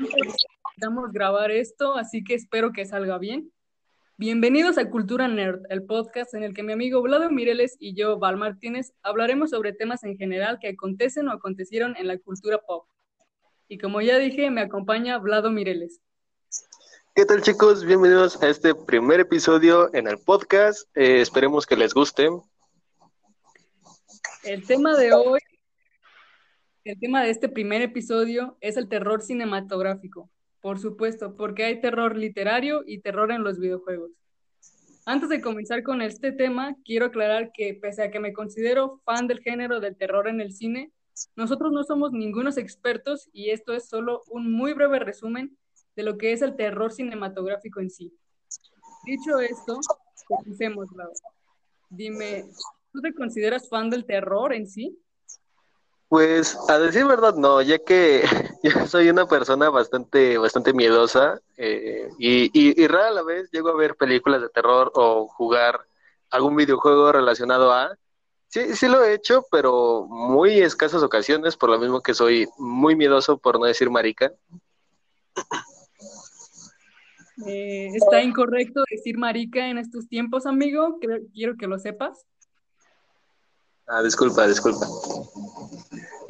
Necesitamos grabar esto, así que espero que salga bien. Bienvenidos a Cultura Nerd, el podcast en el que mi amigo Vlado Mireles y yo, Val Martínez, hablaremos sobre temas en general que acontecen o acontecieron en la cultura pop. Y como ya dije, me acompaña Vlado Mireles. ¿Qué tal chicos? Bienvenidos a este primer episodio en el podcast. Eh, esperemos que les guste. El tema de hoy, el tema de este primer episodio es el terror cinematográfico. Por supuesto, porque hay terror literario y terror en los videojuegos. Antes de comenzar con este tema, quiero aclarar que pese a que me considero fan del género del terror en el cine, nosotros no somos ningunos expertos y esto es solo un muy breve resumen de lo que es el terror cinematográfico en sí. Dicho esto, comencemos, Dime, ¿tú te consideras fan del terror en sí? Pues a decir verdad no, ya que yo soy una persona bastante, bastante miedosa eh, y, y, rara a la vez llego a ver películas de terror o jugar algún videojuego relacionado a... Sí, sí lo he hecho, pero muy escasas ocasiones, por lo mismo que soy muy miedoso, por no decir marica. Eh, está incorrecto decir marica en estos tiempos, amigo. quiero que lo sepas. Ah, disculpa, disculpa.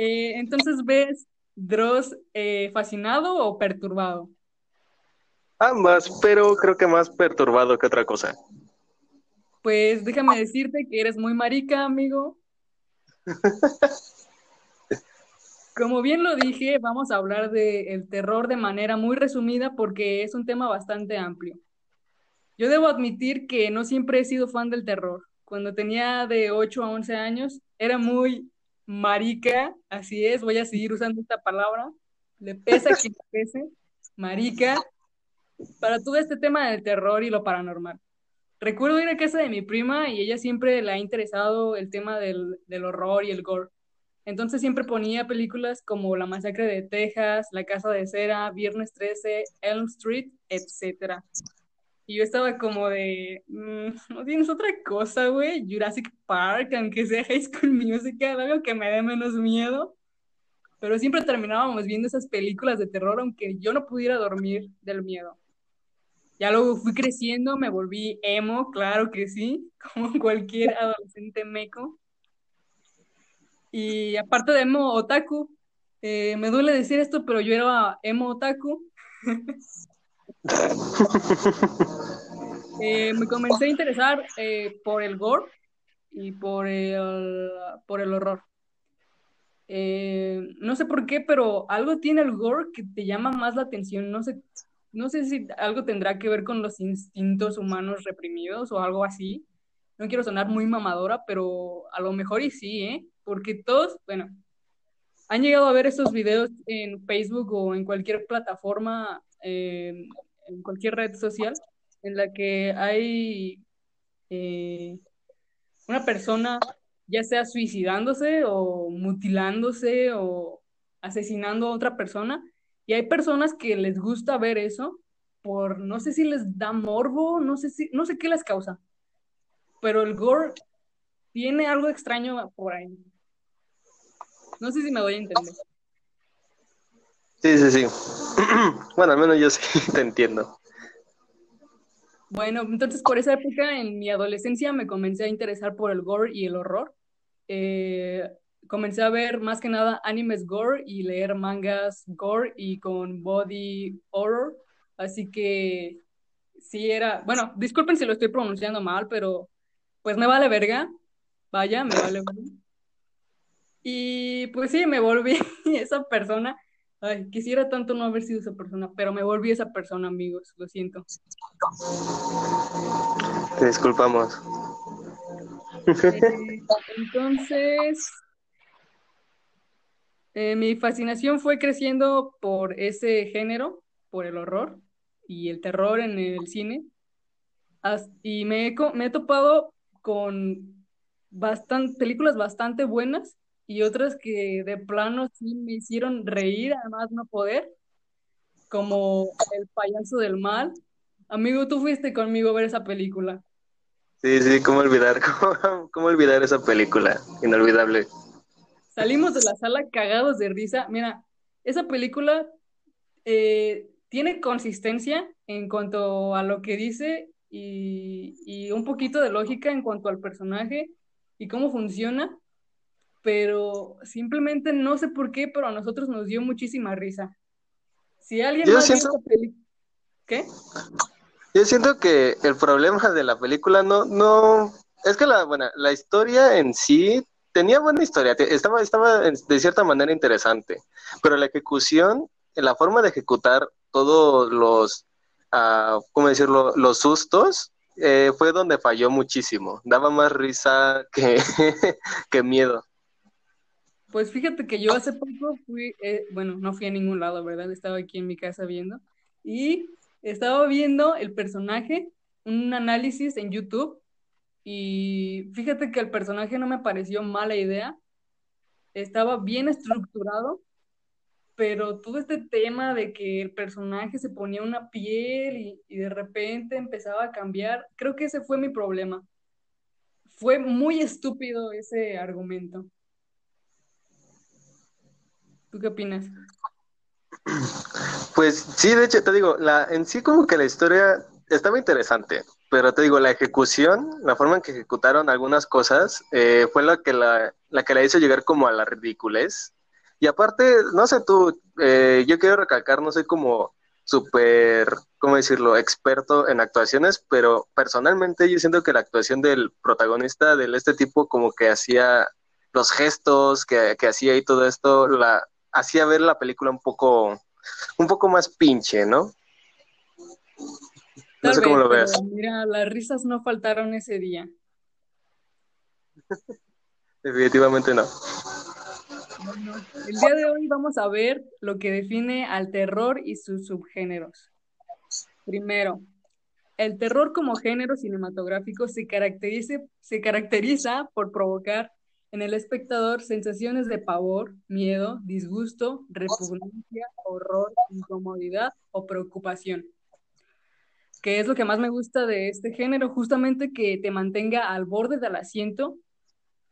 Eh, entonces, ¿ves Dross eh, fascinado o perturbado? Ambas, pero creo que más perturbado que otra cosa. Pues déjame decirte que eres muy marica, amigo. Como bien lo dije, vamos a hablar del terror de manera muy resumida porque es un tema bastante amplio. Yo debo admitir que no siempre he sido fan del terror. Cuando tenía de 8 a 11 años, era muy marica, así es, voy a seguir usando esta palabra, le pesa que le pese, marica, para todo este tema del terror y lo paranormal. Recuerdo ir a casa de mi prima y ella siempre le ha interesado el tema del, del horror y el gore. Entonces siempre ponía películas como La Masacre de Texas, La Casa de Cera, Viernes 13, Elm Street, etc. Y yo estaba como de, mm, no tienes otra cosa, güey, Jurassic Park, aunque sea High School Musical, algo que me dé menos miedo. Pero siempre terminábamos viendo esas películas de terror, aunque yo no pudiera dormir del miedo. Ya luego fui creciendo, me volví emo, claro que sí, como cualquier adolescente meco. Y aparte de emo otaku, eh, me duele decir esto, pero yo era emo otaku. Eh, me comencé a interesar eh, por el gore y por el, por el horror. no sé por qué, pero algo tiene el gore que te llama más la atención. No sé, no sé si algo tendrá que ver con los instintos humanos reprimidos o algo así. No quiero sonar muy mamadora, pero a lo mejor sí, ¿eh? porque todos, bueno, han llegado a ver esos videos en Facebook o en cualquier plataforma, en cualquier red social, en la que hay eh, una persona ya sea suicidándose o mutilándose o asesinando a otra persona. Y hay personas que les gusta ver eso por, no sé si les da morbo, no sé si, no sé qué les causa. Pero el gore tiene algo extraño por ahí. No sé si me voy a entender. Sí, sí, sí. bueno, al menos yo sí te entiendo. Bueno, entonces por esa época, en mi adolescencia, me comencé a interesar por el gore y el horror. Eh, comencé a ver más que nada animes gore y leer mangas gore y con body horror. Así que sí era, bueno, disculpen si lo estoy pronunciando mal, pero pues me vale verga. Vaya, me vale verga. Y pues sí, me volví esa persona. Ay, quisiera tanto no haber sido esa persona, pero me volví esa persona, amigos, lo siento. Te disculpamos. Eh, entonces, eh, mi fascinación fue creciendo por ese género, por el horror y el terror en el cine. Y me he, me he topado con bastante, películas bastante buenas y otras que de plano sí me hicieron reír, además no poder, como El payaso del mal. Amigo, tú fuiste conmigo a ver esa película. Sí, sí, cómo olvidar, cómo, olvidar esa película, inolvidable. Salimos de la sala cagados de risa. Mira, esa película eh, tiene consistencia en cuanto a lo que dice y, y un poquito de lógica en cuanto al personaje y cómo funciona, pero simplemente no sé por qué, pero a nosotros nos dio muchísima risa. Si alguien Yo más vio siento- peli- ¿Qué? Yo siento que el problema de la película no, no, es que la, bueno, la historia en sí tenía buena historia, estaba, estaba de cierta manera interesante, pero la ejecución, la forma de ejecutar todos los, ah, ¿cómo decirlo?, los sustos, eh, fue donde falló muchísimo. Daba más risa que, que miedo. Pues fíjate que yo hace poco fui, eh, bueno, no fui a ningún lado, ¿verdad? Estaba aquí en mi casa viendo y estaba viendo el personaje, un análisis en YouTube y fíjate que el personaje no me pareció mala idea, estaba bien estructurado, pero todo este tema de que el personaje se ponía una piel y, y de repente empezaba a cambiar, creo que ese fue mi problema. Fue muy estúpido ese argumento. ¿Tú qué opinas? Pues sí, de hecho, te digo, la, en sí como que la historia estaba interesante, pero te digo, la ejecución, la forma en que ejecutaron algunas cosas, eh, fue la que la, la que la hizo llegar como a la ridiculez. Y aparte, no sé tú, eh, yo quiero recalcar, no soy como súper, ¿cómo decirlo?, experto en actuaciones, pero personalmente yo siento que la actuación del protagonista de este tipo como que hacía los gestos que, que hacía y todo esto, la hacía ver la película un poco, un poco más pinche, ¿no? No Tal sé cómo lo veas. mira, las risas no faltaron ese día. Definitivamente no. Bueno, el día de hoy vamos a ver lo que define al terror y sus subgéneros. Primero, el terror como género cinematográfico se caracteriza, se caracteriza por provocar en el espectador sensaciones de pavor, miedo, disgusto, repugnancia, horror, incomodidad o preocupación. Que es lo que más me gusta de este género, justamente que te mantenga al borde del asiento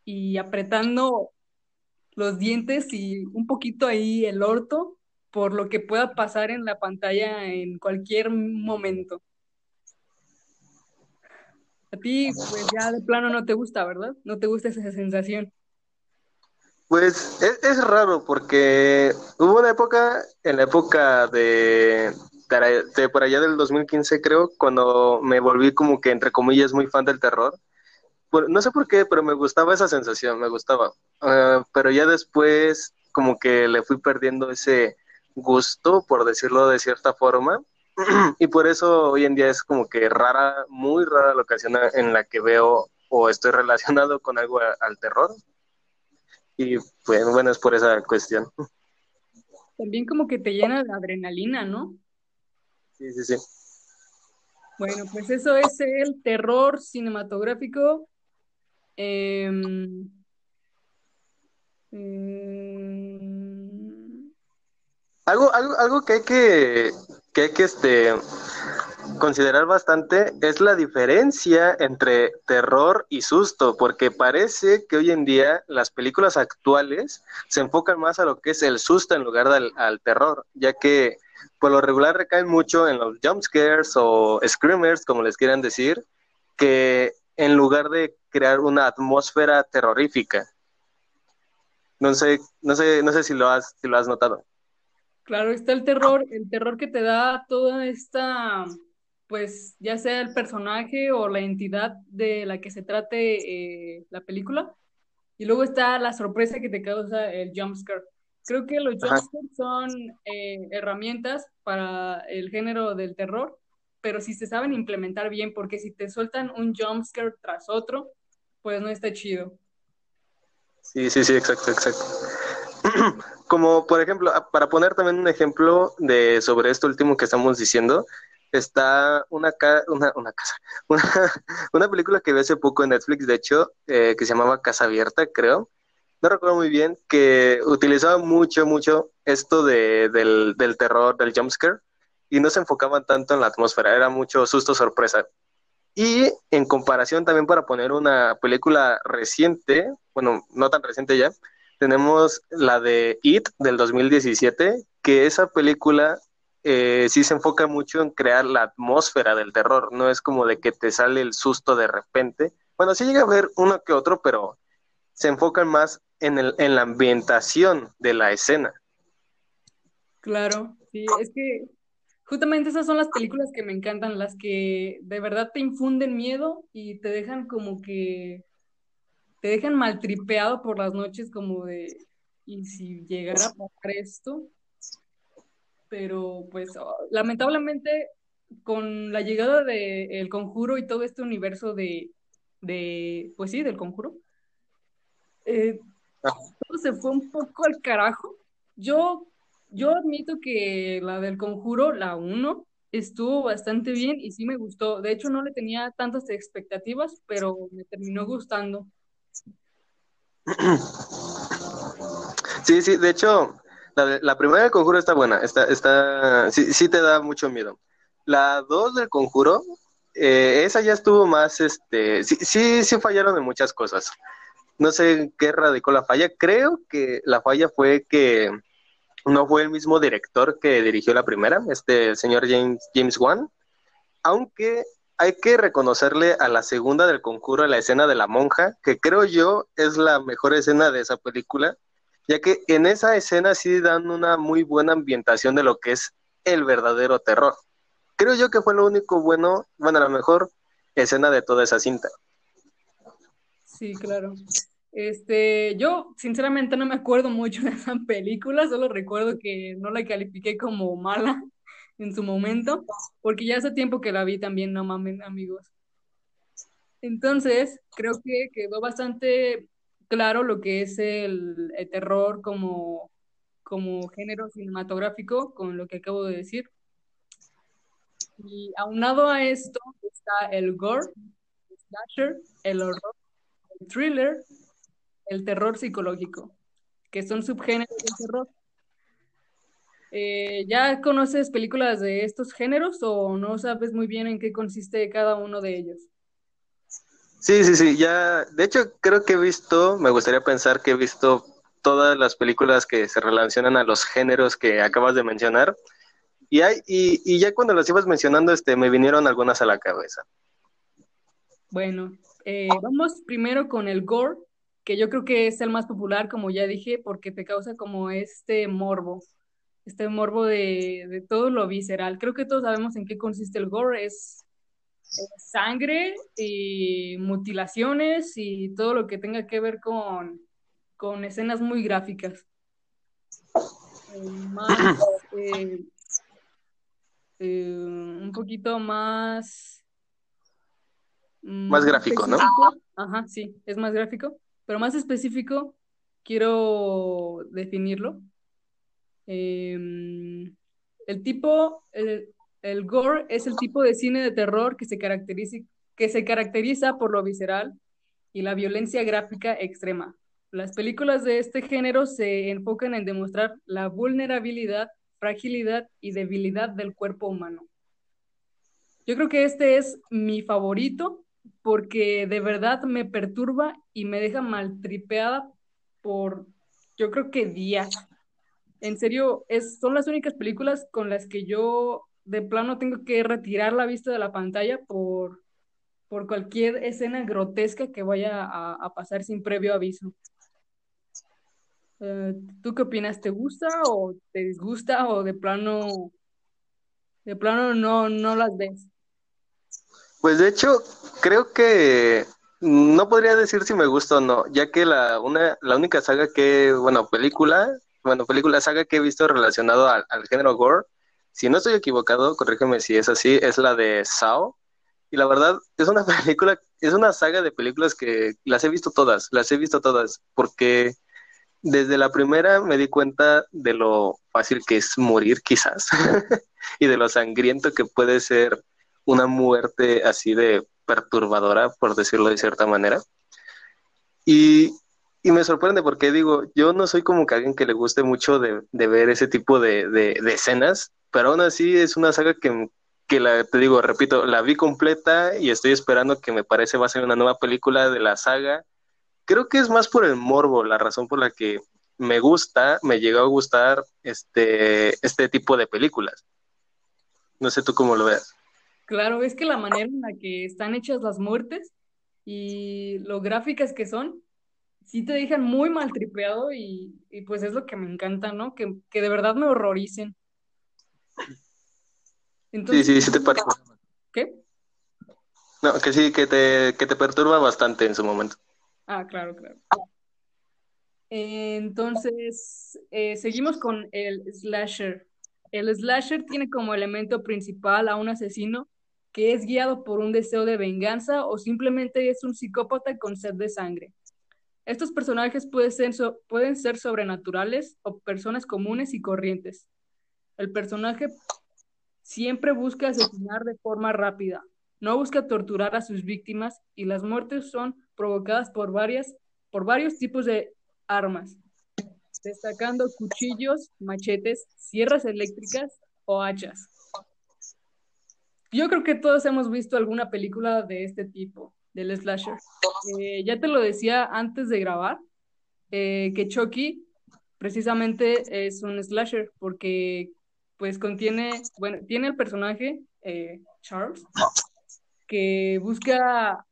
y apretando los dientes y un poquito ahí el orto por lo que pueda pasar en la pantalla en cualquier momento. A ti, pues ya de plano no te gusta, ¿verdad? No te gusta esa sensación. Pues es, es raro porque hubo una época, en la época de, por allá del 2015 creo, cuando me volví como que entre comillas muy fan del terror. Bueno, no sé por qué, pero me gustaba esa sensación, me gustaba. Uh, pero ya después como que le fui perdiendo ese gusto, por decirlo de cierta forma. y por eso hoy en día es como que rara, muy rara la ocasión en la que veo o estoy relacionado con algo a, al terror. Y pues bueno, es por esa cuestión. También como que te llena de adrenalina, ¿no? Sí, sí, sí. Bueno, pues eso es el terror cinematográfico. Eh, eh, algo, algo, algo que hay que, que hay que este, considerar bastante es la diferencia entre terror y susto, porque parece que hoy en día las películas actuales se enfocan más a lo que es el susto en lugar del al terror, ya que por lo regular recaen mucho en los jump scares o screamers, como les quieran decir, que en lugar de crear una atmósfera terrorífica. No sé, no sé, no sé si lo has, si lo has notado. Claro, está el terror, el terror que te da toda esta, pues ya sea el personaje o la entidad de la que se trate eh, la película. Y luego está la sorpresa que te causa el jumpscare. Creo que los jumpscares son eh, herramientas para el género del terror, pero si se saben implementar bien, porque si te sueltan un jumpscare tras otro, pues no está chido. Sí, sí, sí, exacto, exacto. Como por ejemplo, para poner también un ejemplo de sobre esto último que estamos diciendo, está una, ca una, una casa, una, una, película que vi hace poco en Netflix, de hecho, eh, que se llamaba Casa Abierta, creo. No recuerdo muy bien, que utilizaba mucho, mucho esto de, del, del terror, del jumpscare, y no se enfocaban tanto en la atmósfera, era mucho susto, sorpresa. Y en comparación también para poner una película reciente, bueno, no tan reciente ya, tenemos la de It del 2017, que esa película eh, sí se enfoca mucho en crear la atmósfera del terror, no es como de que te sale el susto de repente. Bueno, sí llega a ver uno que otro, pero se enfocan más en, el, en la ambientación de la escena. Claro, sí, es que justamente esas son las películas que me encantan, las que de verdad te infunden miedo y te dejan como que te dejan maltripeado por las noches como de, ¿y si llegara a pasar esto? Pero pues oh, lamentablemente con la llegada de El Conjuro y todo este universo de, de pues sí, del Conjuro, eh, ah. todo se fue un poco al carajo. Yo, yo admito que la del Conjuro, la 1, estuvo bastante bien y sí me gustó. De hecho, no le tenía tantas expectativas, pero me terminó gustando. Sí, sí, de hecho, la, primera del conjuro está buena, está, está, sí, sí te da mucho miedo. La dos del conjuro, eh, esa ya estuvo más, este, sí, sí, sí fallaron en muchas cosas. No sé qué radicó la falla. Creo que la falla fue que no fue el mismo director que dirigió la primera, este señor James, James Wan, aunque hay que reconocerle a la segunda del conjuro, la escena de la monja, que creo yo es la mejor escena de esa película, ya que en esa escena sí dan una muy buena ambientación de lo que es el verdadero terror. Creo yo que fue lo único bueno, bueno, la mejor escena de toda esa cinta. Sí, claro. Este, yo sinceramente no me acuerdo mucho de esa película, solo recuerdo que no la califiqué como mala en su momento, porque ya hace tiempo que la vi también, no mamen, amigos. Entonces, creo que quedó bastante claro lo que es el, terror como, como género cinematográfico, con lo que acabo de decir. Y aunado a esto está el gore, el slasher, el horror, el thriller, el terror psicológico, que son subgéneros del terror. Eh, ¿Ya conoces películas de estos géneros o no sabes muy bien en qué consiste cada uno de ellos? Sí, sí, sí, ya, de hecho creo que he visto, me gustaría pensar que he visto todas las películas que se relacionan a los géneros que acabas de mencionar. Y, hay, y, ya cuando las ibas mencionando, este, me vinieron algunas a la cabeza. Bueno, eh, vamos primero con el gore, que yo creo que es el más popular, como ya dije, porque te causa como este morbo este morbo de, todo lo visceral. Creo que todos sabemos en qué consiste el gore, es, sangre y mutilaciones y todo lo que tenga que ver con, con escenas muy gráficas. Eh, más, eh, eh, un poquito más... Mm, más gráfico, ¿no? Ajá, sí, es más gráfico, pero más específico, quiero definirlo Em, el tipo, el, gore es el tipo de cine de terror que se, caracteriza, que se caracteriza por lo visceral y la violencia gráfica extrema. Las películas de este género se enfocan en demostrar la vulnerabilidad, fragilidad y debilidad del cuerpo humano. Yo creo que este es mi favorito porque de verdad me perturba y me deja maltripeada por, yo creo que días en serio, es, son las únicas películas con las que yo de plano tengo que retirar la vista de la pantalla por, por cualquier escena grotesca que vaya a, pasar sin previo aviso. Eh, ¿Tú qué opinas? ¿Te gusta o te disgusta o de plano de plano no, no las ves? Pues de hecho, creo que no podría decir si me gusta o no, ya que la, una, la única saga que, bueno, película bueno, película saga que he visto relacionado al, género gore. Si no estoy equivocado, corrígeme si es así, es la de Sao. Y la verdad, es una película, es una saga de películas que las he visto todas, las he visto todas, porque desde la primera me di cuenta de lo fácil que es morir quizás y de lo sangriento que puede ser una muerte así de perturbadora, por decirlo de cierta manera. Y y me sorprende porque digo, yo no soy como que alguien que le guste mucho de, ver ese tipo de, escenas, pero aún así es una saga que, que la, te digo, repito, la vi completa y estoy esperando que me parece va a ser una nueva película de la saga creo que es más por el morbo, la razón por la que me gusta, me llegó a gustar este, este tipo de películas. No sé tú cómo lo veas. Claro, es que la manera en la que están hechas las muertes y lo gráficas que son, sí te dejan muy mal tripeado y, pues es lo que me encanta, ¿no? Que, de verdad me horroricen. sí, sí, sí te parece. ¿Qué? No, que sí, que te, que te perturba bastante en su momento. Ah, claro, claro. Entonces, eh, seguimos con el slasher. El slasher tiene como elemento principal a un asesino que es guiado por un deseo de venganza o simplemente es un psicópata con sed de sangre. Estos personajes pueden ser, sobrenaturales o personas comunes y corrientes. El personaje siempre busca asesinar de forma rápida, no busca torturar a sus víctimas y las muertes son provocadas por, por varios tipos de armas, destacando cuchillos, machetes, sierras eléctricas o hachas. Yo creo que todos hemos visto alguna película de este tipo, del slasher. Eh, ya te lo decía antes de grabar, eh, que Chucky precisamente es un slasher porque pues contiene, bueno, tiene el personaje eh, Charles que busca,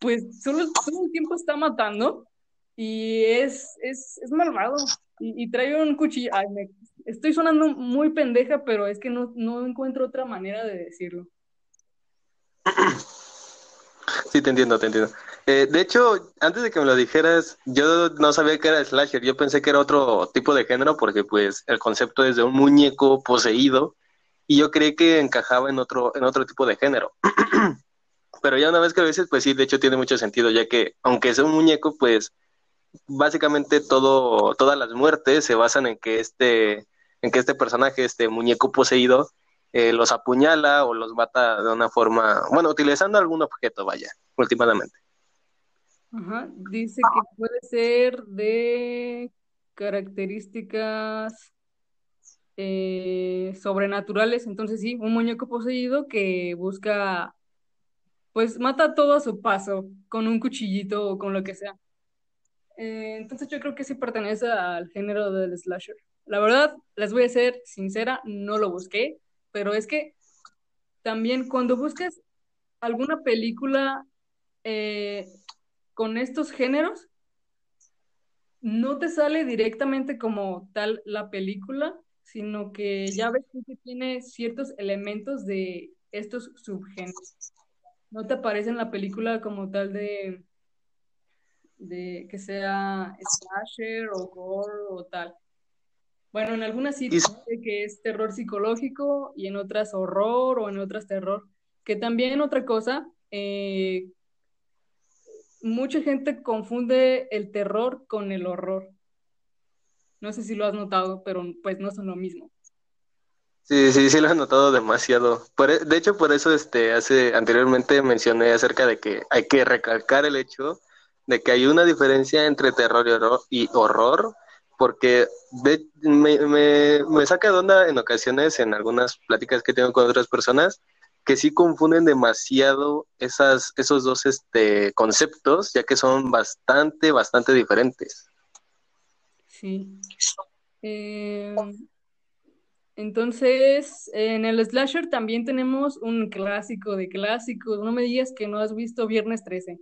pues solo, todo el tiempo está matando y es, es, es malvado y, trae un cuchillo. Ay, me, estoy sonando muy pendeja, pero es que no, no encuentro otra manera de decirlo. Sí, te entiendo, te entiendo. Eh, de hecho, antes de que me lo dijeras, yo no sabía que era slasher, yo pensé que era otro tipo de género porque pues el concepto es de un muñeco poseído y yo creí que encajaba en otro, en otro tipo de género. Pero ya una vez que lo dices, pues sí, de hecho tiene mucho sentido, ya que aunque sea un muñeco, pues básicamente todo, todas las muertes se basan en que este, en que este personaje, este muñeco poseído, eh, los apuñala o los mata de una forma, bueno, utilizando algún objeto, vaya, últimamente. Ajá, dice que puede ser de características eh, sobrenaturales, entonces sí, un muñeco poseído que busca, pues mata todo a su paso, con un cuchillito o con lo que sea. Eh, entonces yo creo que sí pertenece al género del slasher. La verdad, les voy a ser sincera, no lo busqué, pero es que también cuando buscas alguna película eh, con estos géneros, no te sale directamente como tal la película, sino que ya ves que tiene ciertos elementos de estos subgéneros. No te aparece en la película como tal de de que sea slasher o gore o tal. Bueno, en algunas sí dice que es terror psicológico y en otras horror o en otras terror. Que también otra cosa, eh, mucha gente confunde el terror con el horror. No sé si lo has notado, pero pues no son lo mismo. Sí, sí, sí lo he notado demasiado. E, de hecho, por eso este, hace, anteriormente mencioné acerca de que hay que recalcar el hecho de que hay una diferencia entre terror y horror, porque me, saca de onda en ocasiones, en algunas pláticas que tengo con otras personas, que sí confunden demasiado esas, esos dos este, conceptos, ya que son bastante, bastante diferentes. Sí. Eh, entonces, en el slasher también tenemos un clásico de clásicos. No me digas que no has visto Viernes 13.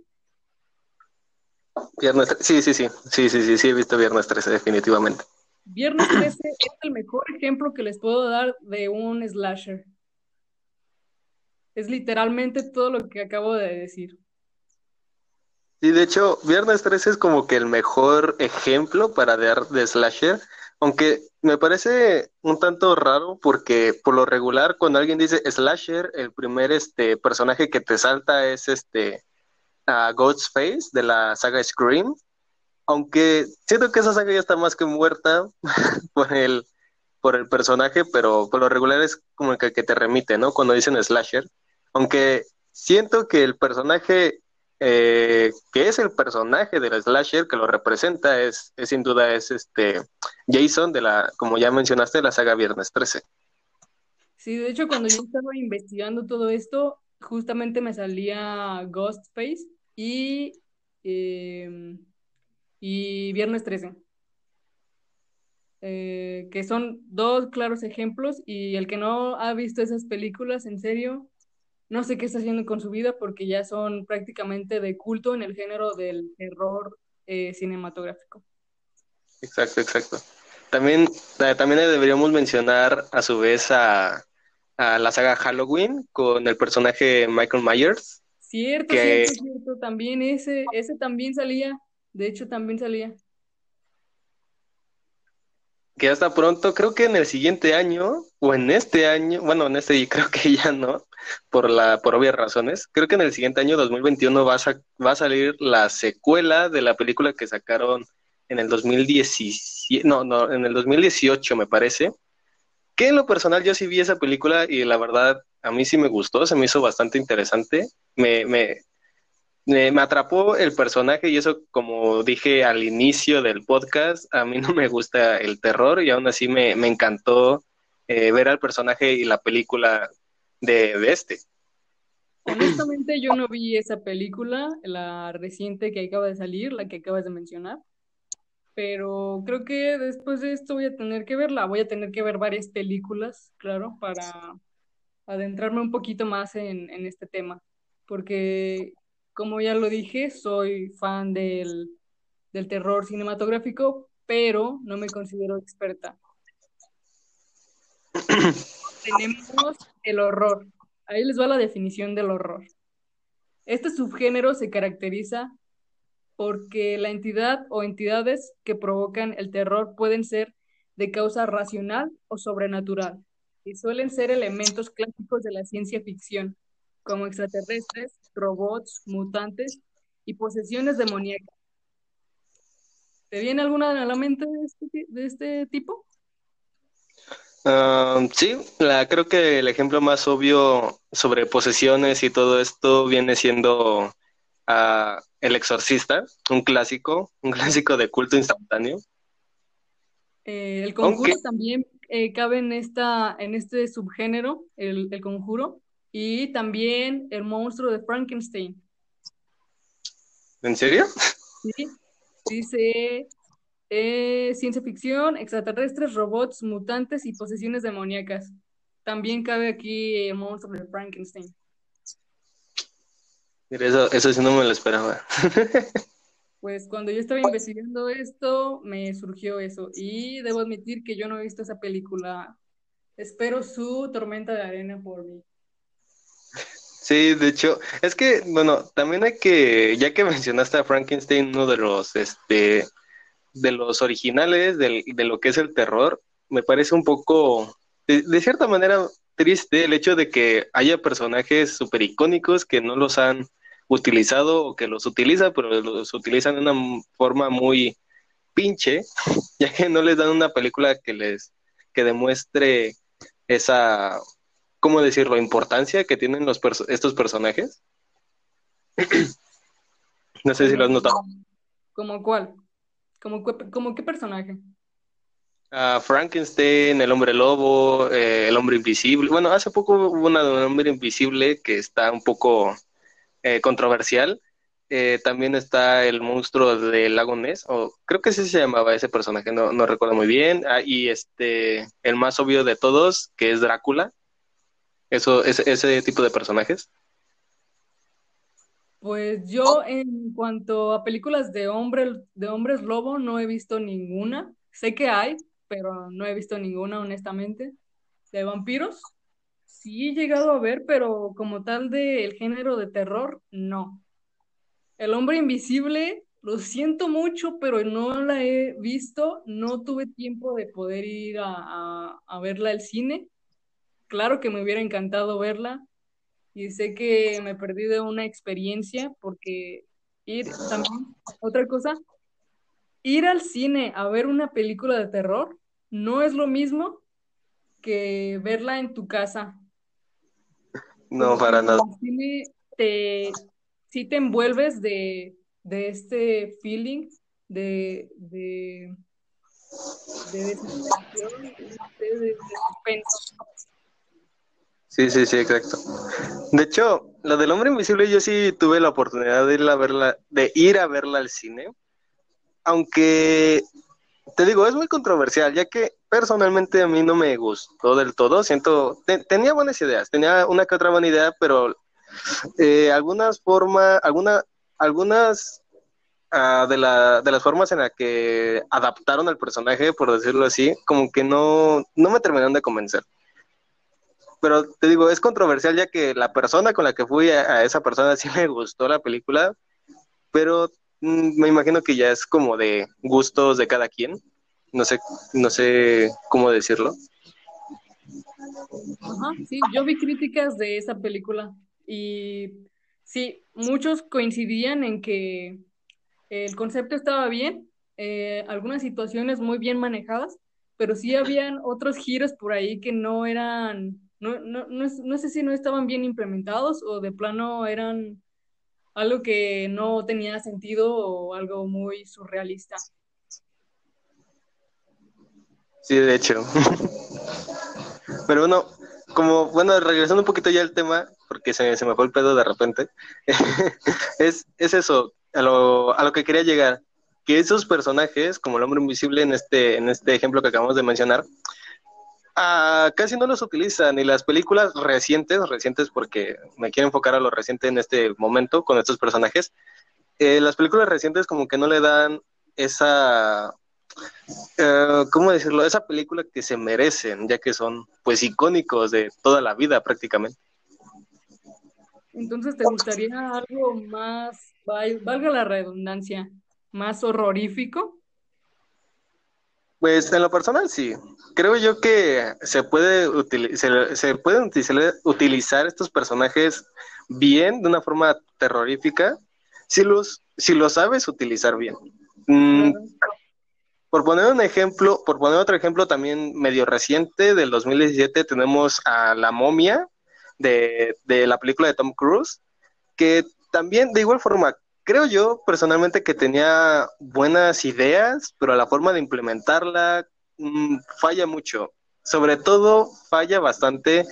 Viernes sí, sí, sí, sí, sí, sí, sí, he visto Viernes 13, definitivamente. Viernes 13 es el mejor ejemplo que les puedo dar de un slasher. Es literalmente todo lo que acabo de decir. Sí, de hecho, Viernes 13 es como que el mejor ejemplo para dar de slasher, aunque me parece un tanto raro porque por lo regular cuando alguien dice slasher, el primer este personaje que te salta es este Ghostface de la saga Scream, aunque siento que esa saga ya está más que muerta por el, por el personaje, pero por lo regular es como el que, te remite, ¿no? Cuando dicen slasher, aunque siento que el personaje eh, que es el personaje del slasher que lo representa es, es, sin duda es este Jason de la como ya mencionaste de la saga Viernes 13 sí de hecho cuando yo estaba investigando todo esto justamente me salía Ghostface y em, y Viernes 13. Eh, que son dos claros ejemplos y el que no ha visto esas películas, en serio, no sé qué está haciendo con su vida porque ya son prácticamente de culto en el género del terror eh, cinematográfico. Exacto, exacto. También, también deberíamos mencionar a su vez a, la saga Halloween con el personaje Michael Myers. Cierto, cierto, cierto. También ese, ese también salía. De hecho, también salía que hasta pronto, creo que en el siguiente año, o en este año, bueno, en este creo que ya no, por la, por obvias razones, creo que en el siguiente año 2021 va a, va a salir la secuela de la película que sacaron en el 2017, no, no, en el 2018 me parece, que en lo personal yo sí vi esa película y la verdad a mí sí me gustó, se me hizo bastante interesante, me, me, me, atrapó el personaje y eso, como dije al inicio del podcast, a mí no me gusta el terror y aún así me, encantó eh, ver al personaje y la película de, este. Honestamente yo no vi esa película, la reciente que acaba de salir, la que acabas de mencionar, pero creo que después de esto voy a tener que verla, voy a tener que ver varias películas, claro, para adentrarme un poquito más en, en este tema, porque como ya lo dije, soy fan del, terror cinematográfico, pero no me considero experta. Tenemos el horror. Ahí les va la definición del horror. Este subgénero se caracteriza porque la entidad o entidades que provocan el terror pueden ser de causa racional o sobrenatural y suelen ser elementos clásicos de la ciencia ficción, como extraterrestres, robots, mutantes y posesiones demoníacas. ¿Te viene alguna a la mente de este, este tipo? Sí, la, creo que el ejemplo más obvio sobre posesiones y todo esto viene siendo El Exorcista, un clásico, un clásico de culto instantáneo. Eh, el conjuro también eh, cabe en, esta, en este subgénero, el, el conjuro y también El monstruo de Frankenstein. ¿En serio? Sí, dice eh, ciencia ficción, extraterrestres, robots, mutantes y posesiones demoníacas. También cabe aquí El monstruo de Frankenstein. Eso, eso sí no me lo esperaba. Pues cuando yo estaba investigando esto, me surgió eso. Y debo admitir que yo no he visto esa película. Espero su tormenta de arena por mí. Sí, de hecho, es que, bueno, también hay que, ya que mencionaste a Frankenstein, uno de los, este, de los originales del, de lo que es el terror, me parece un poco, de, cierta manera, triste el hecho de que haya personajes súper icónicos que no los han utilizado o que los utilizan, pero los utilizan de una forma muy pinche, ya que no les dan una película que les, que demuestre esa ¿cómo decirlo?, importancia que tienen los estos personajes. no sé si lo has notado. ¿Cómo cuál? ¿Cómo, qué personaje? Frankenstein, el hombre lobo, eh, el hombre invisible. Bueno, hace poco hubo una de un hombre invisible que está un poco eh, controversial. Eh, también está el monstruo del lago Ness, o creo que sí se llamaba ese personaje, no, no recuerdo muy bien. Ah, y este, el más obvio de todos, que es Drácula, eso, ese, ese tipo de personajes? Pues yo en cuanto a películas de, hombre, de hombres lobo no he visto ninguna. Sé que hay, pero no he visto ninguna, honestamente. De vampiros, sí he llegado a ver, pero como tal del género de terror, no. El hombre invisible, lo siento mucho, pero no la he visto. No tuve tiempo de poder ir a, a, a verla al cine claro que me hubiera encantado verla y sé que me perdí de una experiencia porque ir también, otra cosa, ir al cine a ver una película de terror no es lo mismo que verla en tu casa. No, para nada. Te, sí te envuelves de, de este feeling de, de, de desesperación, de, de, Sí, sí, sí, exacto. De hecho, la del hombre invisible yo sí tuve la oportunidad de ir a verla, de ir a verla al cine, aunque te digo, es muy controversial, ya que personalmente a mí no me gustó del todo, siento, tenía buenas ideas, tenía una que otra buena idea, pero eh, algunas formas, alguna, algunas uh, de, la, de las formas en las que adaptaron al personaje, por decirlo así, como que no, no me terminaron de convencer. Pero te digo, es controversial ya que la persona con la que fui a, esa persona sí me gustó la película, pero me imagino que ya es como de gustos de cada quien. No sé, no sé cómo decirlo. Ajá, sí, yo vi críticas de esa película y sí, muchos coincidían en que el concepto estaba bien, eh, algunas situaciones muy bien manejadas, pero sí habían otros giros por ahí que no eran no, no, no, no sé si no estaban bien implementados o de plano eran algo que no tenía sentido o algo muy surrealista. Sí, de hecho. Pero bueno, como, bueno, regresando un poquito ya al tema, porque se, se me fue el pedo de repente, es, es eso, a lo, a lo que quería llegar, que esos personajes, como el hombre invisible en este, en este ejemplo que acabamos de mencionar, Ah, casi no los utilizan y las películas recientes, recientes porque me quiero enfocar a lo reciente en este momento con estos personajes, eh, las películas recientes como que no le dan esa, eh, ¿cómo decirlo? Esa película que se merecen, ya que son pues icónicos de toda la vida prácticamente. Entonces, ¿te gustaría algo más, valga la redundancia, más horrorífico? Pues en lo personal sí. Creo yo que se puede se, se, pueden utilizar, estos personajes bien, de una forma terrorífica, si los, si lo sabes utilizar bien. Mm, por poner un ejemplo, por poner otro ejemplo también medio reciente del 2017, tenemos a La momia de, de la película de Tom Cruise, que también de igual forma creo yo personalmente que tenía buenas ideas, pero la forma de implementarla mm, falla mucho. Sobre todo falla bastante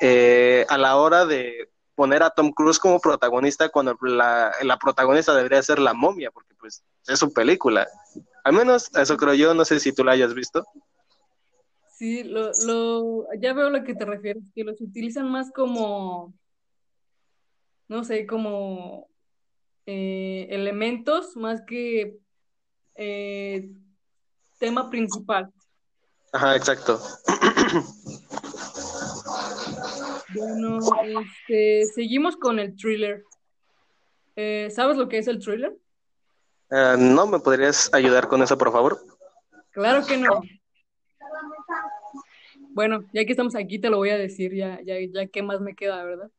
eh, a la hora de poner a Tom Cruise como protagonista cuando la, protagonista debería ser la momia, porque pues es su película. Al menos eso creo yo, no sé si tú la hayas visto. Sí, lo, lo, ya veo a lo que te refieres, que los utilizan más como, no sé, como eh, elementos más que eh, tema principal. Ajá, exacto. Bueno, este, seguimos con el thriller. Eh, ¿Sabes lo que es el thriller? no, ¿me podrías ayudar con eso, por favor? Claro que no. Bueno, ya que estamos aquí, te lo voy a decir, ya, ya, ya qué más me queda, ¿verdad?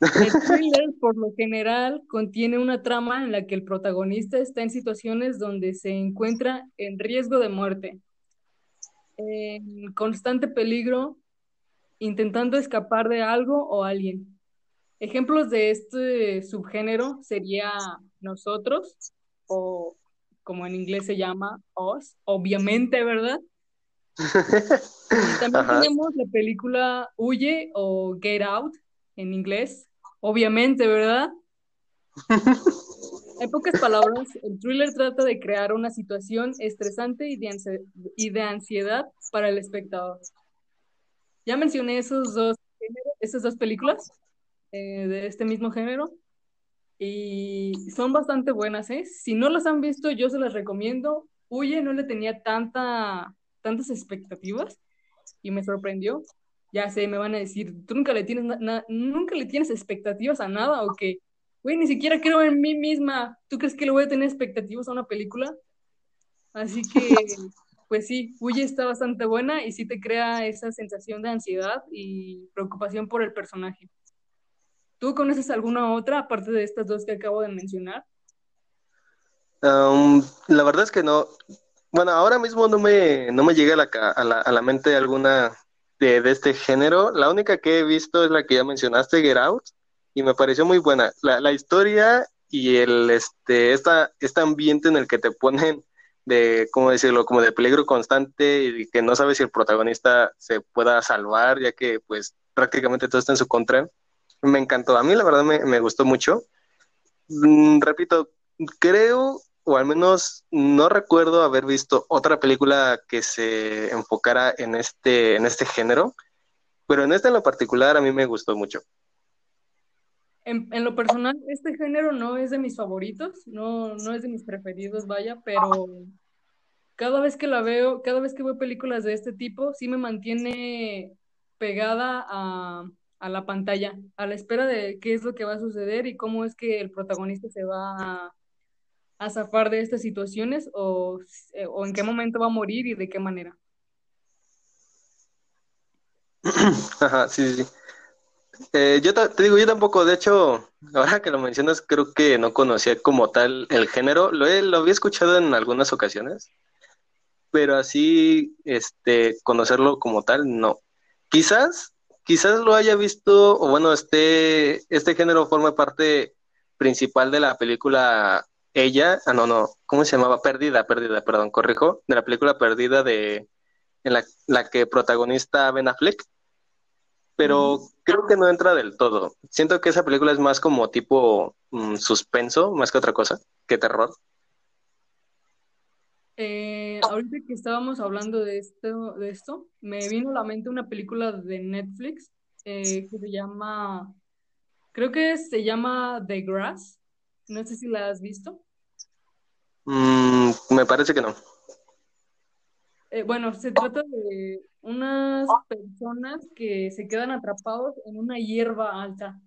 El thriller, por lo general, contiene una trama en la que el protagonista está en situaciones donde se encuentra en riesgo de muerte, en constante peligro, intentando escapar de algo o alguien. Ejemplos de este subgénero sería nosotros, o como en inglés se llama, Us, obviamente, ¿verdad? Y también tenemos la película Huye o Get Out, en inglés, obviamente, ¿verdad? En pocas palabras, el thriller trata de crear una situación estresante y de, ansiedad para el espectador. Ya mencioné esos dos esas dos películas eh, de este mismo género y son bastante buenas, ¿eh? Si no las han visto, yo se las recomiendo. Huye no le tenía tanta, tantas expectativas y me sorprendió ya sé, me van a decir, tú nunca le tienes, nunca le tienes expectativas a nada o que, güey, ni siquiera creo en mí misma. ¿Tú crees que le voy a tener expectativas a una película? Así que, pues sí, Huye está bastante buena y sí te crea esa sensación de ansiedad y preocupación por el personaje. ¿Tú conoces alguna otra aparte de estas dos que acabo de mencionar? Um, la verdad es que no. Bueno, ahora mismo no me, no me llega a la, a la, a la mente alguna de, este género. La única que he visto es la que ya mencionaste, Get Out, y me pareció muy buena. La, la historia y el este esta, este ambiente en el que te ponen de, ¿cómo decirlo?, como de peligro constante y que no sabes si el protagonista se pueda salvar, ya que pues prácticamente todo está en su contra. me encantó. A mí la verdad me, me gustó mucho. Mm, repito, creo, o al menos no recuerdo haber visto otra película que se enfocara en este, en este género, pero en este en lo particular a mí me gustó mucho. En, en, lo personal, este género no es de mis favoritos, no, no es de mis preferidos, vaya, pero cada vez que la veo, cada vez que veo películas de este tipo, sí me mantiene pegada a, a la pantalla, a la espera de qué es lo que va a suceder y cómo es que el protagonista se va a, a zafar de estas situaciones o, eh, o en qué momento va a morir y de qué manera. Ajá, sí, sí. Eh, yo te, digo, yo tampoco, de hecho, ahora que lo mencionas, creo que no conocía como tal el género, lo, he, lo había escuchado en algunas ocasiones, pero así, este, conocerlo como tal, no. Quizás quizás lo haya visto, o bueno, este, este género forma parte principal de la película Ella, ah, no, no, ¿cómo se llamaba? Perdida, Perdida, perdón, corrijo, de la película Perdida de, en la, la que protagonista Ben Affleck, pero creo que no entra del todo. Siento que esa película es más como tipo mm, suspenso, más que otra cosa, que terror. Eh, ahorita que estábamos hablando de esto, de esto, me vino a la mente una película de Netflix eh, que se llama, creo que se llama The Grass. No sé si la has visto. Mm, me parece que no. Eh, bueno, se trata de unas personas que se quedan atrapados en una hierba alta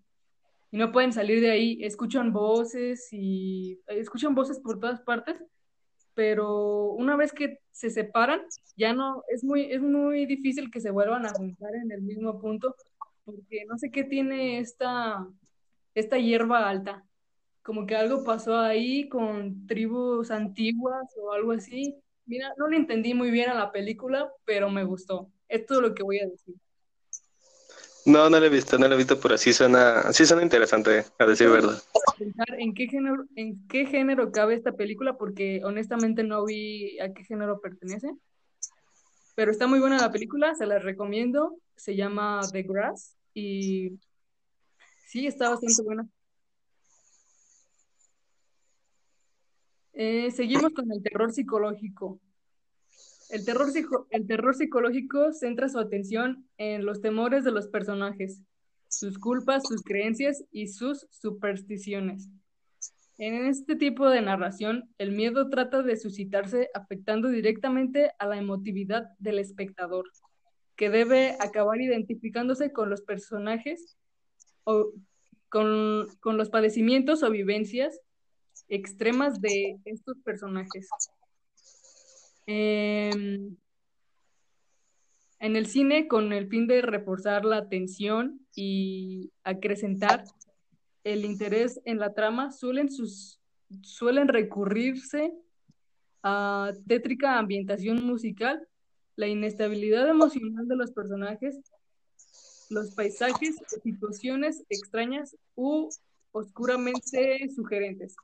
y no pueden salir de ahí. Escuchan voces y escuchan voces por todas partes pero una vez que se separan, ya no, es muy, es muy difícil que se vuelvan a juntar en el mismo punto, porque no sé qué tiene esta, esta hierba alta, como que algo pasó ahí con tribus antiguas o algo así. Mira, no le entendí muy bien a la película, pero me gustó. Es todo lo que voy a decir. No, no lo he visto, no lo he visto, pero sí suena, sí suena interesante, a decir verdad. Pensar en qué género, en qué género cabe esta película, porque honestamente no vi a qué género pertenece. Pero está muy buena la película, se la recomiendo. Se llama The Grass y sí, está bastante buena. Eh, seguimos con el terror psicológico. El terror, el terror psicológico centra su atención en los temores de los personajes, sus culpas, sus creencias y sus supersticiones. En este tipo de narración, el miedo trata de suscitarse afectando directamente a la emotividad del espectador, que debe acabar identificándose con los personajes o con, con los padecimientos o vivencias extremas de estos personajes. Em, en el cine, con el fin de reforzar la atención y acrecentar el interés en la trama, suelen, suelen recurrirse a tétrica ambientación musical, la inestabilidad emocional de los personajes, los paisajes, situaciones extrañas u oscuramente sugerentes.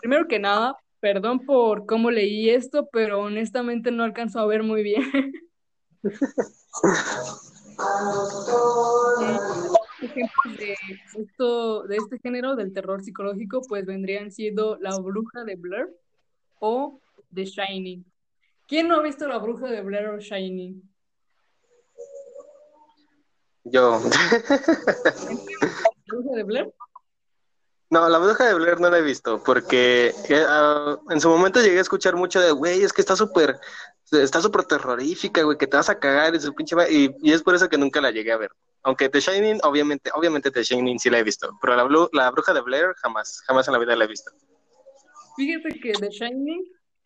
Primero que nada, Perdón por cómo leí esto, pero honestamente no alcanzo a ver muy bien. ejemplos de, esto, de este género del terror psicológico, pues vendrían siendo La Bruja de Blair o The Shining. ¿Quién no ha visto La Bruja de Blair o Shining? Yo. ¿La Bruja de Blair? No, la bruja de Blair no la he visto, porque uh, en su momento llegué a escuchar mucho de, güey, es que está súper, está súper terrorífica, güey, que te vas a cagar y su pinche y, y, es por eso que nunca la llegué a ver. Aunque The Shining, obviamente, obviamente The Shining sí la he visto, pero la, la bruja de Blair jamás, jamás en la vida la he visto. Fíjate que The Shining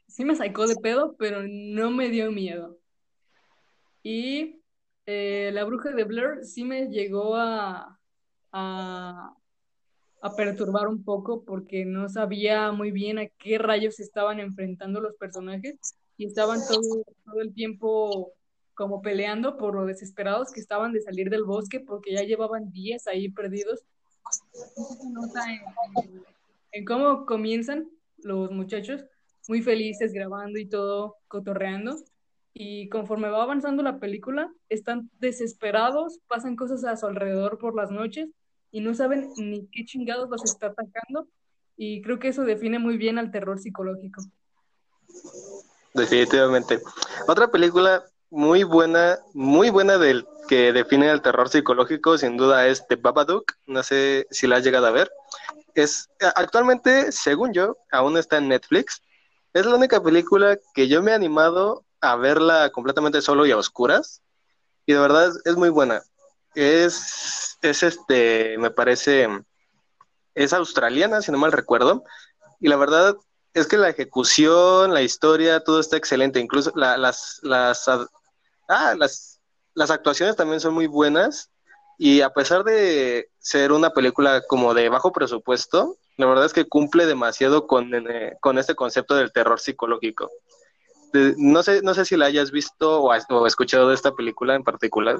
sí me sacó de pedo, pero no me dio miedo. Y eh, la bruja de Blair sí me llegó a, a, a perturbar un poco porque no sabía muy bien a qué rayos estaban enfrentando los personajes y estaban todo, todo el tiempo como peleando por lo desesperados que estaban de salir del bosque porque ya llevaban días ahí perdidos. En cómo comienzan los muchachos muy felices grabando y todo, cotorreando. y conforme va avanzando la película, están desesperados, pasan cosas a su alrededor por las noches y no saben ni qué chingados los está atacando. Y creo que eso define muy bien al terror psicológico. Definitivamente. Otra película muy buena, muy buena del que define el terror psicológico, sin duda es The Babadook. No sé si la has llegado a ver. Es actualmente, según yo, aún está en Netflix. Es la única película que yo me he animado a verla completamente solo y a oscuras. Y de verdad es, muy buena. Es, es este, me parece, es australiana, si no mal recuerdo. Y la verdad es que la ejecución, la historia, todo está excelente. Incluso las, las, ah, las, las actuaciones también son muy buenas. Y a pesar de ser una película como de bajo presupuesto, la verdad es que cumple demasiado con, eh, con este concepto del terror psicológico no sé, no sé si la hayas visto o, escuchado de esta película en particular.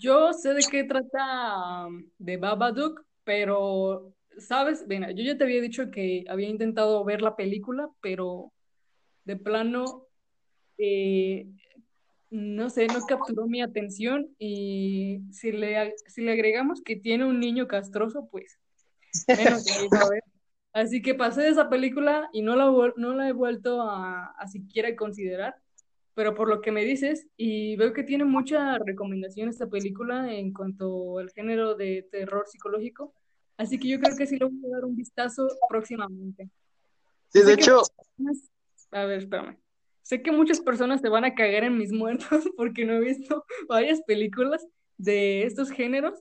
Yo sé de qué trata um, de Babadook, pero, ¿sabes? Bueno, yo ya te había dicho que había intentado ver la película, pero de plano, eh, no sé, no capturó mi atención y si le, si le agregamos que tiene un niño castroso, pues menos a ver. Así que pasé de esa película y no la, no la he vuelto a, a siquiera considerar, pero por lo que me dices, y veo que tiene mucha recomendación esta película en cuanto al género de terror psicológico, así que yo creo que sí le voy a dar un vistazo próximamente. Sí, de hecho... A ver, espérame. Sé que muchas personas se van a cagar en mis muertos porque no he visto varias películas de estos géneros,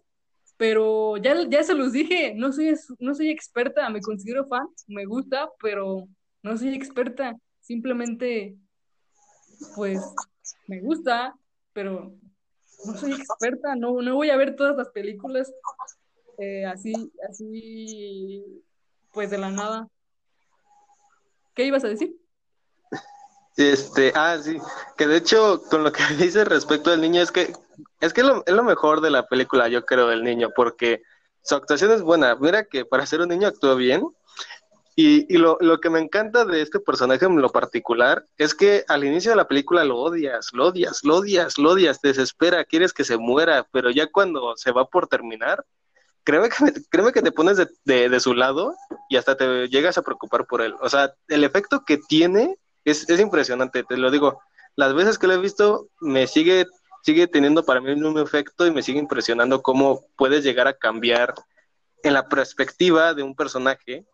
pero ya, ya se los dije, no soy, no soy experta, me considero fan, me gusta, pero no soy experta, simplemente, pues, me gusta, pero no soy experta, no, no voy a ver todas las películas eh, así, así, pues de la nada. ¿Qué ibas a decir? Este, ah, sí, que de hecho, con lo que dices respecto al niño, es que es que lo, es lo mejor de la película, yo creo, del niño, porque su actuación es buena. Mira que para ser un niño actúa bien. Y, y lo, lo, que me encanta de este personaje en lo particular es que al inicio de la película lo odias, lo odias, lo odias, lo odias, te desespera, quieres que se muera, pero ya cuando se va por terminar, créeme que, créeme que te pones de, de, su lado y hasta te llegas a preocupar por él. O sea, el efecto que tiene es, es impresionante, te lo digo. Las veces que lo he visto me sigue sigue teniendo para mí el mismo efecto y me sigue impresionando cómo puedes llegar a cambiar en la perspectiva de un personaje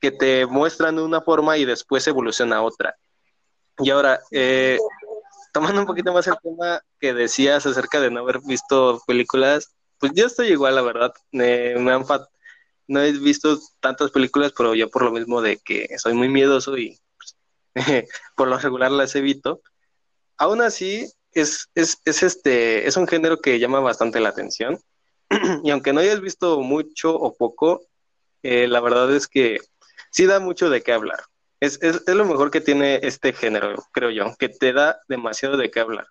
que te muestran de una forma y después evoluciona a otra. Y ahora, eh, tomando un poquito más el tema que decías acerca de no haber visto películas, pues yo estoy igual, la verdad. me han no he visto tantas películas, pero yo por lo mismo de que soy muy miedoso y pues, por lo regular las evito. Aún así, es, es, es, este, es un género que llama bastante la atención. y aunque no hayas visto mucho o poco, eh, la verdad es que sí da mucho de qué hablar. Es, es, es, lo mejor que tiene este género, creo yo, que te da demasiado de qué hablar.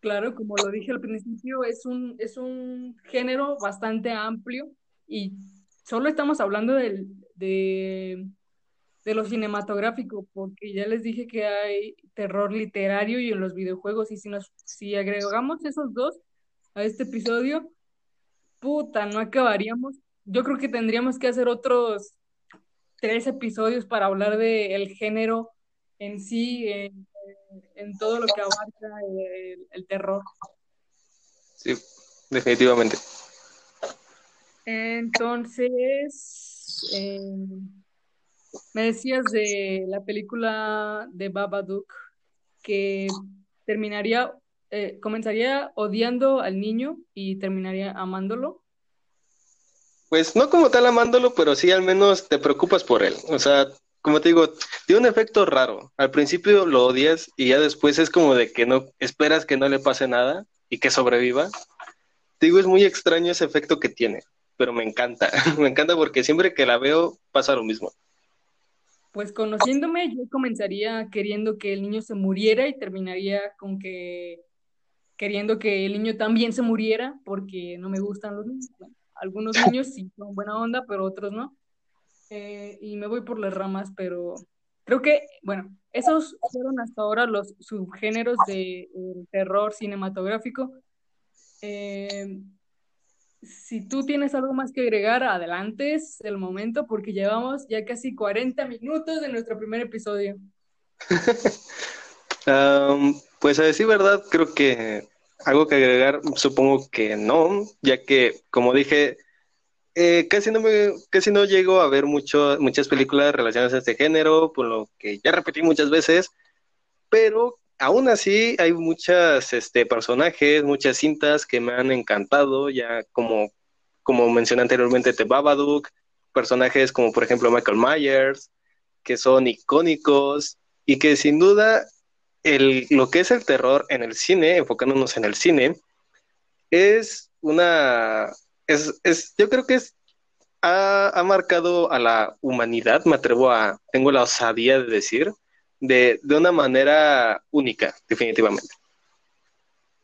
Claro, como lo dije al principio, es un, es un género bastante amplio y solo estamos hablando del, de, de lo cinematográfico, porque ya les dije que hay terror literario y en los videojuegos, y si, nos, si agregamos esos dos a este episodio, puta, no acabaríamos. Yo creo que tendríamos que hacer otros tres episodios para hablar del género en sí, en, todo lo que abarca el, terror. Sí, definitivamente. Entonces, eh, me decías de la película de Babadook que terminaría, eh, comenzaría odiando al niño y terminaría amándolo. Pues no como tal amándolo, pero sí al menos te preocupas por él. O sea, como te digo, tiene un efecto raro. Al principio lo odias y ya después es como de que no esperas que no le pase nada y que sobreviva. Te digo, es muy extraño ese efecto que tiene, pero me encanta. me encanta porque siempre que la veo pasa lo mismo. Pues conociéndome, yo comenzaría queriendo que el niño se muriera y terminaría con que queriendo que el niño también se muriera porque no me gustan los niños. Algunos niños sí son buena onda, pero otros no. Eh, y me voy por las ramas, pero Creo que, bueno, esos fueron hasta ahora los subgéneros del terror cinematográfico. Eh, si tú tienes algo más que agregar, adelante es el momento porque llevamos ya casi 40 minutos de nuestro primer episodio. pues a decir verdad, creo que algo que agregar, supongo que no, ya que, como dije, eh, casi, no me, casi no llego a ver mucho, muchas películas relacionadas a este género, por lo que ya repetí muchas veces, pero aún así hay muchas este, personajes, muchas cintas que me han encantado, ya como, como mencioné anteriormente, The Babadook, personajes como por ejemplo Michael Myers, que son icónicos y que sin duda lo que es el terror en el cine, enfocándonos en el cine, es una, es, es yo creo que es, ha, ha marcado a la humanidad, me atrevo a, tengo la osadía de decir, de, una manera única, definitivamente.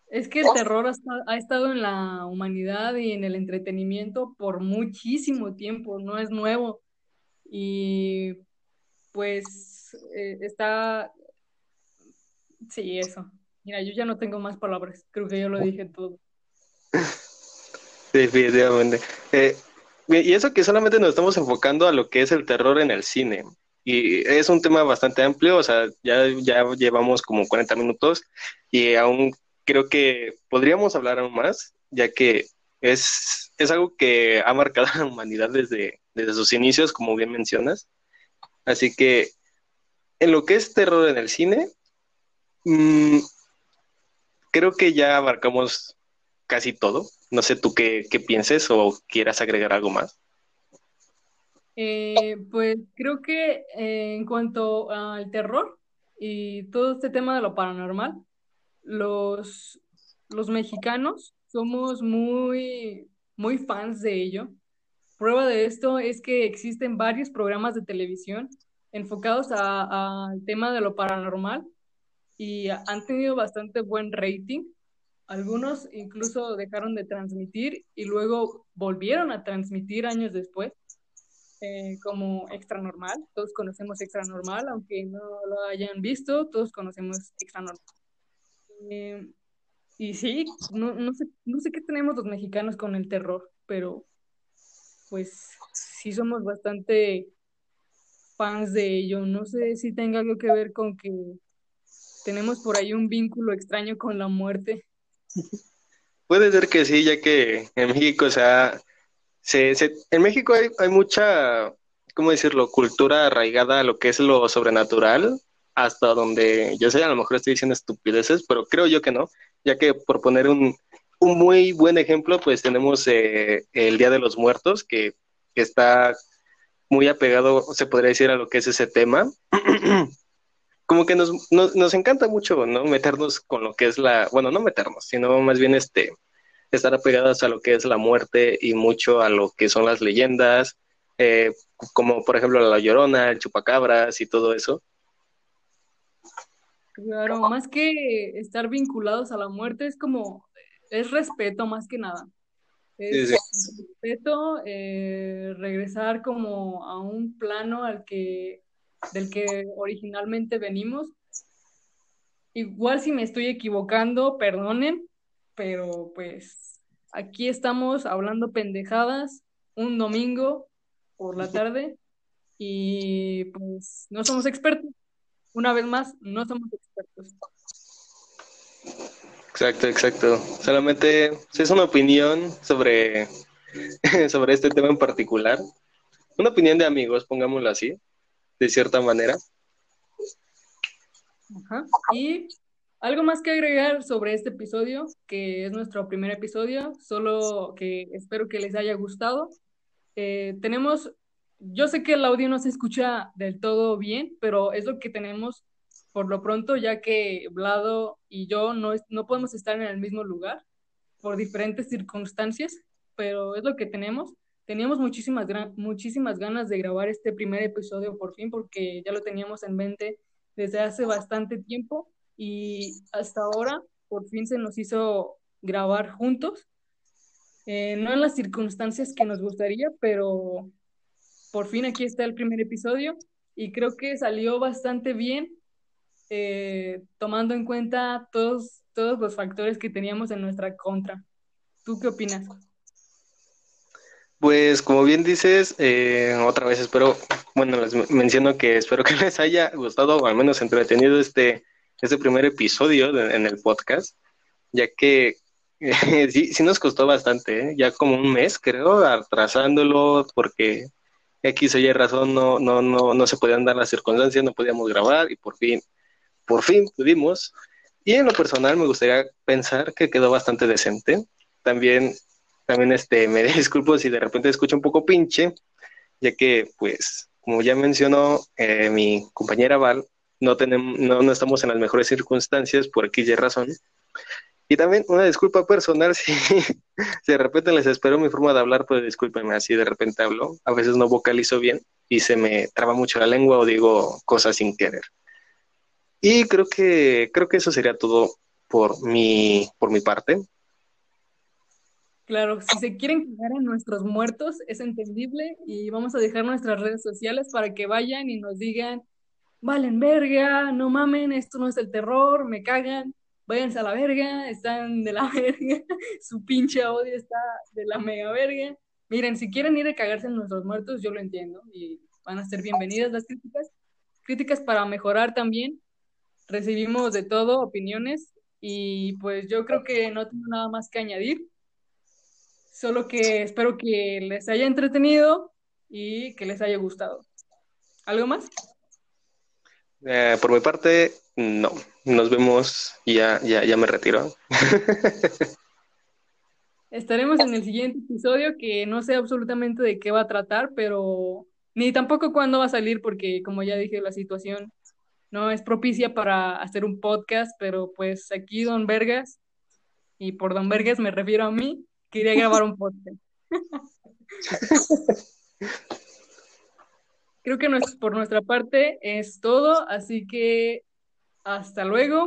Es que el terror ha, estado en la humanidad y en el entretenimiento por muchísimo tiempo, no es nuevo. Y pues eh, está... Sí, eso. Mira, yo ya no tengo más palabras, creo que yo lo dije todo. Definitivamente. Eh, y eso que solamente nos estamos enfocando a lo que es el terror en el cine. Y es un tema bastante amplio, o sea, ya, ya llevamos como 40 minutos y aún creo que podríamos hablar aún más, ya que es, es algo que ha marcado a la humanidad desde, desde sus inicios, como bien mencionas. Así que en lo que es terror en el cine, mmm, creo que ya abarcamos casi todo. No sé tú qué, qué pienses o quieras agregar algo más. Eh, pues creo que eh, en cuanto al terror y todo este tema de lo paranormal, los, los mexicanos somos muy, muy fans de ello. Prueba de esto es que existen varios programas de televisión enfocados al tema de lo paranormal y han tenido bastante buen rating. Algunos incluso dejaron de transmitir y luego volvieron a transmitir años después. Eh, como extra normal. Todos conocemos extra normal, aunque no lo hayan visto, todos conocemos extra normal. Eh, y sí, no, no, sé, no sé qué tenemos los mexicanos con el terror, pero pues sí somos bastante fans de ello. No sé si tenga algo que ver con que tenemos por ahí un vínculo extraño con la muerte. Puede ser que sí, ya que en México se ha en México hay, hay mucha, ¿cómo decirlo?, cultura arraigada a lo que es lo sobrenatural, hasta donde yo sé, a lo mejor estoy diciendo estupideces, pero creo yo que no, ya que por poner un, un muy buen ejemplo, pues tenemos eh, el Día de los Muertos, que, está muy apegado, se podría decir, a lo que es ese tema. Como que nos, nos, nos, encanta mucho, ¿no? Meternos con lo que es la, bueno, no meternos, sino más bien este, estar apegadas a lo que es la muerte y mucho a lo que son las leyendas, eh, como por ejemplo la Llorona, el Chupacabras y todo eso. Claro, más que estar vinculados a la muerte es como, es respeto más que nada. Es respeto, eh, regresar como a un plano al que, del que originalmente venimos. Igual si me estoy equivocando, perdonen, pero pues aquí estamos hablando pendejadas un domingo por la tarde y pues no somos expertos. Una vez más, no somos expertos. Exacto, exacto. Solamente es una opinión sobre, sobre este tema en particular. Una opinión de amigos, pongámoslo así, de cierta manera. Y algo más que agregar sobre este episodio, que es nuestro primer episodio, solo que espero que les haya gustado. Eh, tenemos, yo sé que el audio no se escucha del todo bien, pero es lo que tenemos por lo pronto, ya que Vlado y yo no, no podemos estar en el mismo lugar por diferentes circunstancias, pero es lo que tenemos. Teníamos muchísimas, muchísimas ganas de grabar este primer episodio por fin, porque ya lo teníamos en mente desde hace bastante tiempo y hasta ahora por fin se nos hizo grabar juntos. Eh, no en las circunstancias que nos gustaría, pero por fin aquí está el primer episodio. y creo que salió bastante bien, eh, tomando en cuenta todos, todos los factores que teníamos en nuestra contra. ¿Tú qué opinas? Pues como bien dices, eh, otra vez espero, bueno, les menciono que espero que les haya gustado o al menos entretenido este, este primer episodio en el podcast, ya que sí, sí nos costó bastante, ¿eh? ya como un mes creo, atrasándolo porque X o Y razón no, no, no, no se podían dar las circunstancias, no podíamos grabar y por fin, por fin pudimos. Y en lo personal me gustaría pensar que quedó bastante decente. También también este, me disculpo si de repente escucho un poco pinche, ya que, pues, como ya mencionó eh, mi compañera Val, no, tenemos, no, no, estamos en las mejores circunstancias por y razón. Y también una disculpa personal si, si, de repente les espero mi forma de hablar, pues discúlpenme, así de repente hablo. A veces no vocalizo bien y se me traba mucho la lengua o digo cosas sin querer. Y creo que, creo que eso sería todo por mi, por mi parte. Claro, si se quieren quedar en nuestros muertos, es entendible y vamos a dejar nuestras redes sociales para que vayan y nos digan, valen verga, no mamen, esto no es el terror, me cagan, váyanse a la verga, están de la verga, su pinche odio está de la mega verga. Miren, si quieren ir a cagarse en nuestros muertos, yo lo entiendo y van a ser bienvenidas las críticas. Críticas para mejorar también. Recibimos de todo, opiniones y pues yo creo que no tengo nada más que añadir. Solo que espero que les haya entretenido y que les haya gustado. ¿Algo más? Eh, por mi parte, no. Nos vemos ya, ya, ya me retiro. Estaremos en el siguiente episodio que no sé absolutamente de qué va a tratar, pero ni tampoco cuándo va a salir porque como ya dije, la situación no es propicia para hacer un podcast, pero pues aquí Don Vergas, y por Don Vergas me refiero a mí, quería grabar un podcast. Creo que por nuestra parte es todo, así que hasta luego.